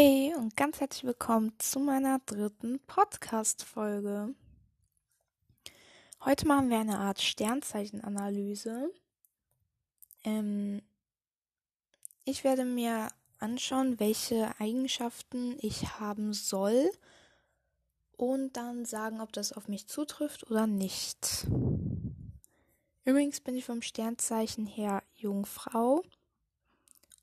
Hey und ganz herzlich willkommen zu meiner dritten Podcast-Folge. Heute machen wir eine Art Sternzeichenanalyse. Ähm, ich werde mir anschauen, welche Eigenschaften ich haben soll und dann sagen, ob das auf mich zutrifft oder nicht. Übrigens bin ich vom Sternzeichen her Jungfrau.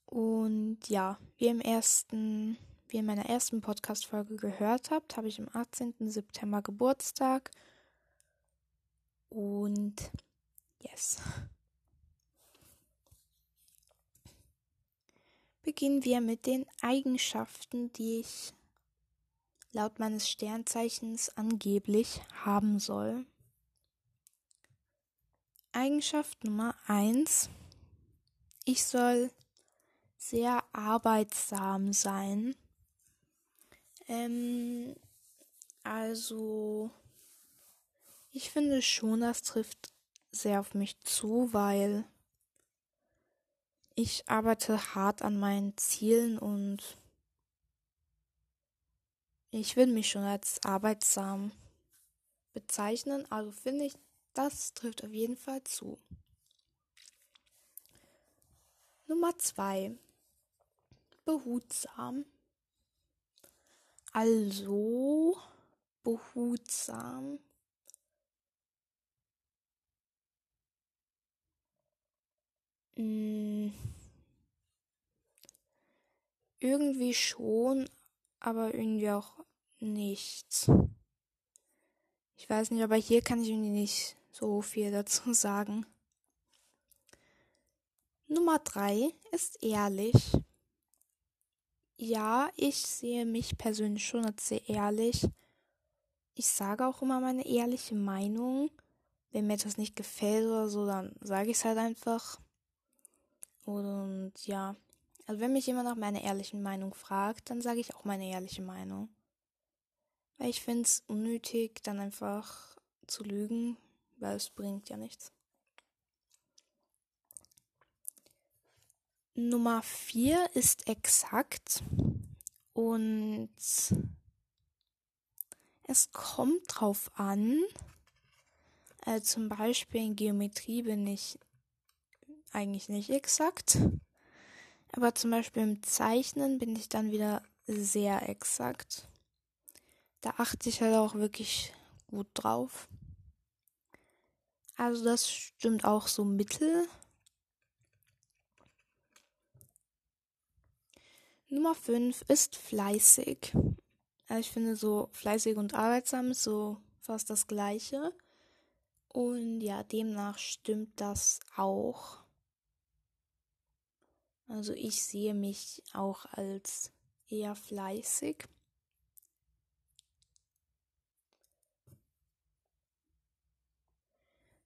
Und ja, wie im ersten, wie in meiner ersten Podcast-Folge gehört habt, habe ich am 18. September Geburtstag. Und yes. Beginnen wir mit den Eigenschaften, die ich laut meines Sternzeichens angeblich haben soll. Eigenschaft Nummer 1. Ich soll sehr arbeitsam sein. Ähm, also, ich finde schon, das trifft sehr auf mich zu, weil ich arbeite hart an meinen Zielen und ich will mich schon als arbeitsam bezeichnen. Also finde ich, das trifft auf jeden Fall zu. Nummer zwei behutsam. Also behutsam. Hm. Irgendwie schon, aber irgendwie auch nicht. Ich weiß nicht, aber hier kann ich irgendwie nicht so viel dazu sagen. Nummer drei ist ehrlich. Ja, ich sehe mich persönlich schon als sehr ehrlich. Ich sage auch immer meine ehrliche Meinung. Wenn mir etwas nicht gefällt oder so, dann sage ich es halt einfach. Und ja, also wenn mich jemand nach meiner ehrlichen Meinung fragt, dann sage ich auch meine ehrliche Meinung. Weil ich finde es unnötig, dann einfach zu lügen, weil es bringt ja nichts. Nummer 4 ist exakt und es kommt drauf an. Also zum Beispiel in Geometrie bin ich eigentlich nicht exakt. Aber zum Beispiel im Zeichnen bin ich dann wieder sehr exakt. Da achte ich halt auch wirklich gut drauf. Also das stimmt auch so mittel. Nummer 5 ist fleißig. Also ich finde so fleißig und arbeitsam ist so fast das gleiche. Und ja, demnach stimmt das auch. Also ich sehe mich auch als eher fleißig.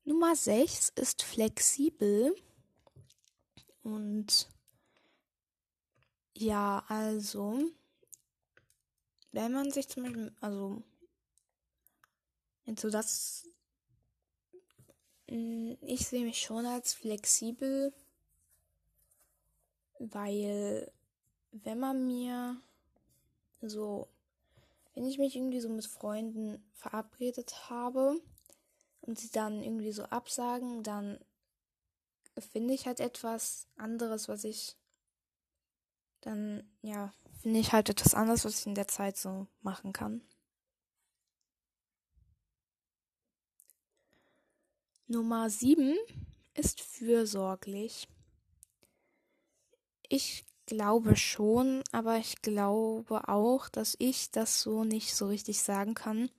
Nummer 6 ist flexibel und ja, also, wenn man sich zum Beispiel, also, so das, mm, ich sehe mich schon als flexibel, weil, wenn man mir so, wenn ich mich irgendwie so mit Freunden verabredet habe und sie dann irgendwie so absagen, dann finde ich halt etwas anderes, was ich dann ja, finde ich halt etwas anderes, was ich in der Zeit so machen kann. Nummer 7 ist fürsorglich. Ich glaube schon, aber ich glaube auch, dass ich das so nicht so richtig sagen kann,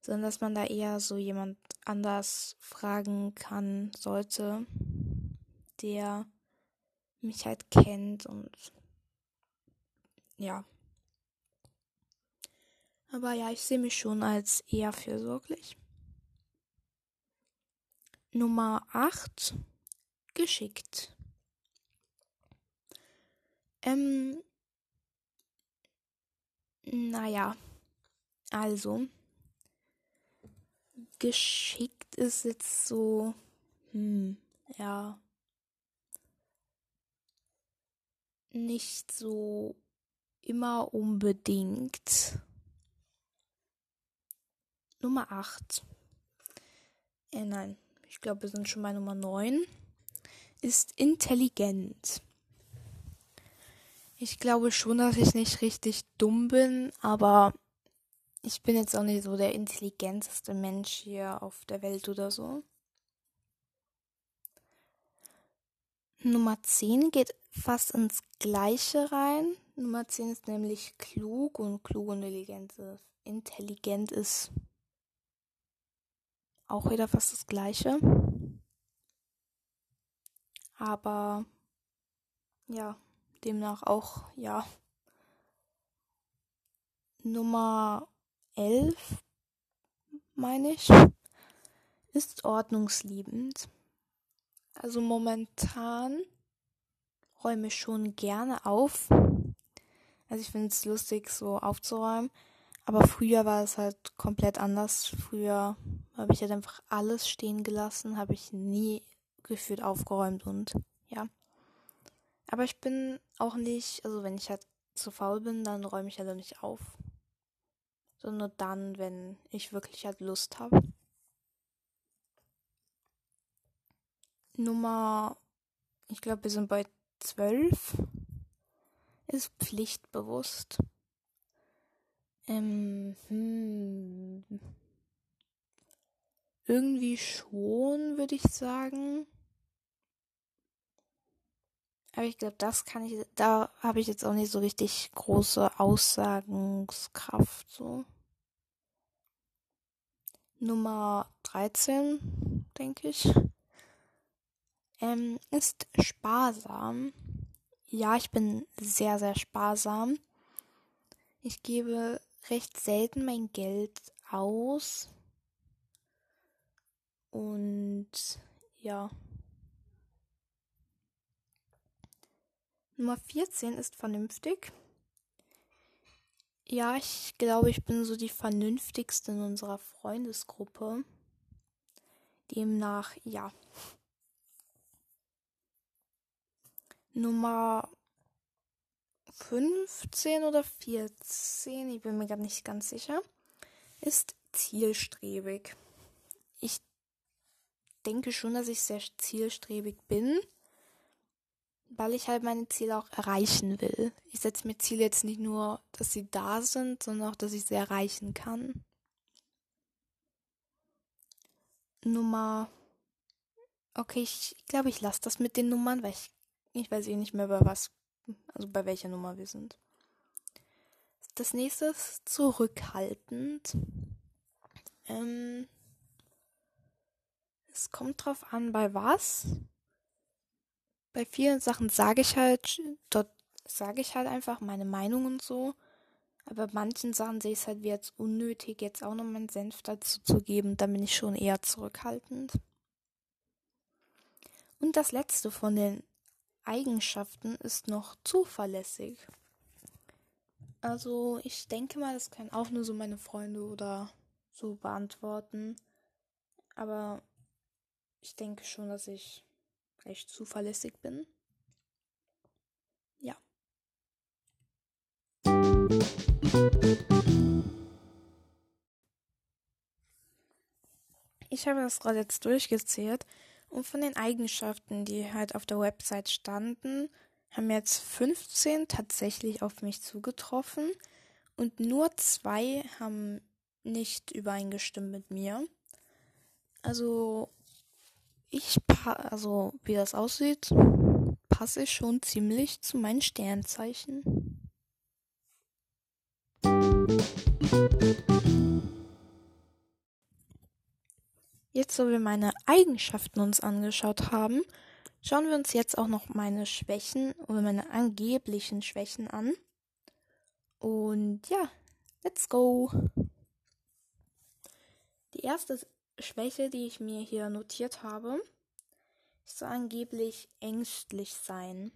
sondern dass man da eher so jemand anders fragen kann sollte, der mich halt kennt und ja. Aber ja, ich sehe mich schon als eher fürsorglich. Nummer 8. Geschickt. Ähm, naja, also, geschickt ist jetzt so, hm, ja, nicht so immer unbedingt. Nummer 8. Äh, nein, ich glaube, wir sind schon bei Nummer 9. Ist intelligent. Ich glaube schon, dass ich nicht richtig dumm bin, aber ich bin jetzt auch nicht so der intelligenteste Mensch hier auf der Welt oder so. Nummer 10 geht fast ins Gleiche rein. Nummer 10 ist nämlich klug und klug und intelligent. Intelligent ist auch wieder fast das Gleiche. Aber ja, demnach auch ja. Nummer 11, meine ich, ist ordnungsliebend. Also momentan räume ich schon gerne auf. Also ich finde es lustig, so aufzuräumen. Aber früher war es halt komplett anders. Früher habe ich halt einfach alles stehen gelassen, habe ich nie gefühlt aufgeräumt und ja. Aber ich bin auch nicht, also wenn ich halt zu faul bin, dann räume ich halt nicht auf. Sondern dann, wenn ich wirklich halt Lust habe. Nummer, ich glaube, wir sind bei zwölf. Ist pflichtbewusst. Ähm, hm. Irgendwie schon, würde ich sagen. Aber ich glaube, das kann ich, da habe ich jetzt auch nicht so richtig große Aussagungskraft, so. Nummer 13, denke ich, ähm, ist sparsam. Ja, ich bin sehr, sehr sparsam. Ich gebe recht selten mein Geld aus. Und ja. Nummer 14 ist vernünftig. Ja, ich glaube, ich bin so die vernünftigste in unserer Freundesgruppe. Demnach, ja. Nummer 15 oder 14, ich bin mir gerade nicht ganz sicher, ist zielstrebig. Ich denke schon, dass ich sehr zielstrebig bin weil ich halt meine Ziele auch erreichen will. Ich setze mir Ziele jetzt nicht nur, dass sie da sind, sondern auch, dass ich sie erreichen kann. Nummer. Okay, ich glaube, ich lasse das mit den Nummern, weil ich, ich weiß eh nicht mehr, bei was, also bei welcher Nummer wir sind. Das nächste ist zurückhaltend. Ähm, es kommt drauf an, bei was bei vielen Sachen sage ich halt, dort sage ich halt einfach meine Meinung und so. Aber bei manchen Sachen sehe ich es halt wie jetzt unnötig, jetzt auch noch meinen Senf dazu zu geben. Da bin ich schon eher zurückhaltend. Und das letzte von den Eigenschaften ist noch zuverlässig. Also ich denke mal, das können auch nur so meine Freunde oder so beantworten. Aber ich denke schon, dass ich recht zuverlässig bin. Ja. Ich habe das gerade jetzt durchgezählt und von den Eigenschaften, die halt auf der Website standen, haben jetzt 15 tatsächlich auf mich zugetroffen und nur zwei haben nicht übereingestimmt mit mir. Also ich, also wie das aussieht, passe ich schon ziemlich zu meinen Sternzeichen. Jetzt, wo wir meine Eigenschaften uns angeschaut haben, schauen wir uns jetzt auch noch meine Schwächen oder meine angeblichen Schwächen an. Und ja, let's go. Die erste Schwäche, die ich mir hier notiert habe, ist so angeblich ängstlich sein.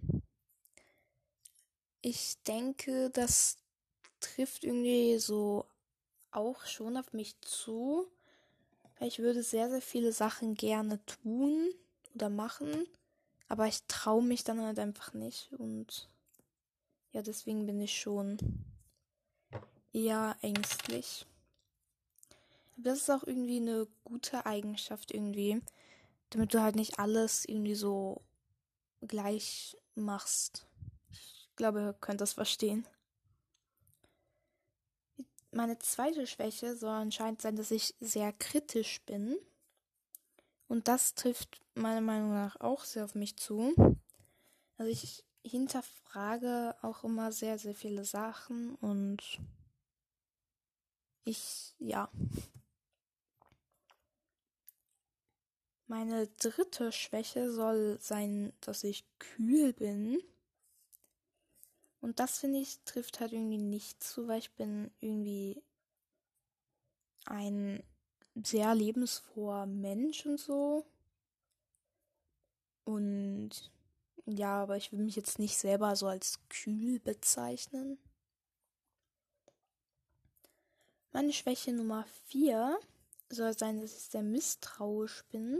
Ich denke, das trifft irgendwie so auch schon auf mich zu. Ich würde sehr, sehr viele Sachen gerne tun oder machen, aber ich traue mich dann halt einfach nicht. Und ja, deswegen bin ich schon eher ängstlich. Aber das ist auch irgendwie eine gute Eigenschaft irgendwie, damit du halt nicht alles irgendwie so gleich machst. Ich glaube, ihr könnt das verstehen. Meine zweite Schwäche soll anscheinend sein, dass ich sehr kritisch bin. Und das trifft meiner Meinung nach auch sehr auf mich zu. Also ich hinterfrage auch immer sehr, sehr viele Sachen und ich, ja. Meine dritte Schwäche soll sein, dass ich kühl bin. Und das finde ich trifft halt irgendwie nicht zu, weil ich bin irgendwie ein sehr lebensfroher Mensch und so. Und ja, aber ich will mich jetzt nicht selber so als kühl bezeichnen. Meine Schwäche Nummer 4 soll sein, dass ich sehr misstrauisch bin.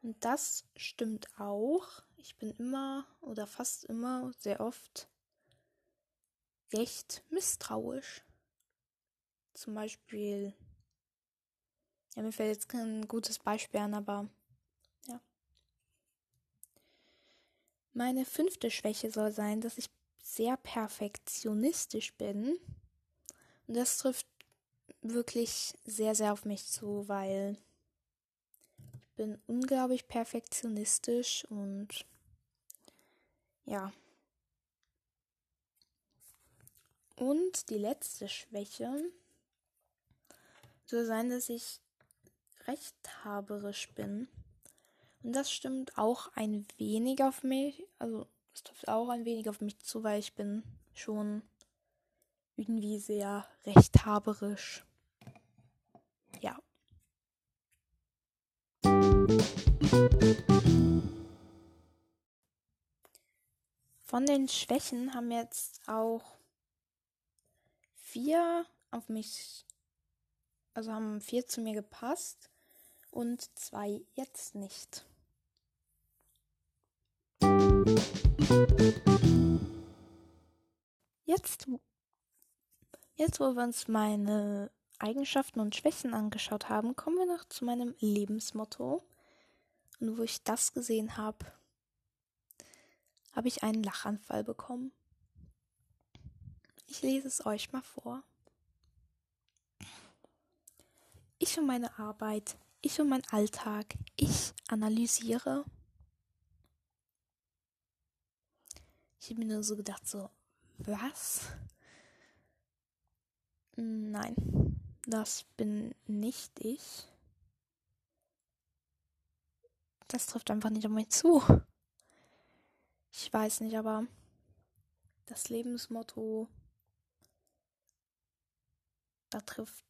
Und das stimmt auch. Ich bin immer oder fast immer, sehr oft recht misstrauisch. Zum Beispiel, ja, mir fällt jetzt kein gutes Beispiel an, aber ja. Meine fünfte Schwäche soll sein, dass ich sehr perfektionistisch bin. Und das trifft wirklich sehr, sehr auf mich zu, weil ich bin unglaublich perfektionistisch und ja. Und die letzte Schwäche soll sein, dass ich rechthaberisch bin. Und das stimmt auch ein wenig auf mich. Also es trifft auch ein wenig auf mich zu, weil ich bin schon irgendwie sehr rechthaberisch. Ja. Von den Schwächen haben jetzt auch vier auf mich, also haben vier zu mir gepasst und zwei jetzt nicht. Jetzt, jetzt wo wir uns meine Eigenschaften und Schwächen angeschaut haben, kommen wir noch zu meinem Lebensmotto. Und wo ich das gesehen habe, habe ich einen Lachanfall bekommen. Ich lese es euch mal vor. Ich und meine Arbeit, ich und mein Alltag, ich analysiere. Ich habe mir nur so gedacht, so, was? Nein, das bin nicht ich. Das trifft einfach nicht auf mich zu. Ich weiß nicht, aber das Lebensmotto da trifft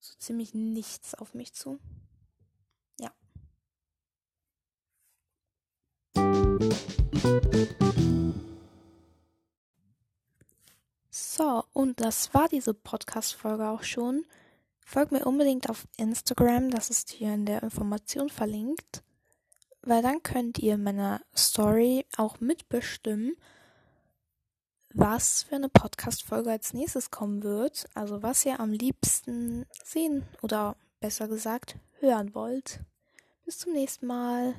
so ziemlich nichts auf mich zu. Ja. So, und das war diese Podcast-Folge auch schon. Folgt mir unbedingt auf Instagram, das ist hier in der Information verlinkt, weil dann könnt ihr meiner Story auch mitbestimmen, was für eine Podcast-Folge als nächstes kommen wird. Also was ihr am liebsten sehen oder besser gesagt hören wollt. Bis zum nächsten Mal.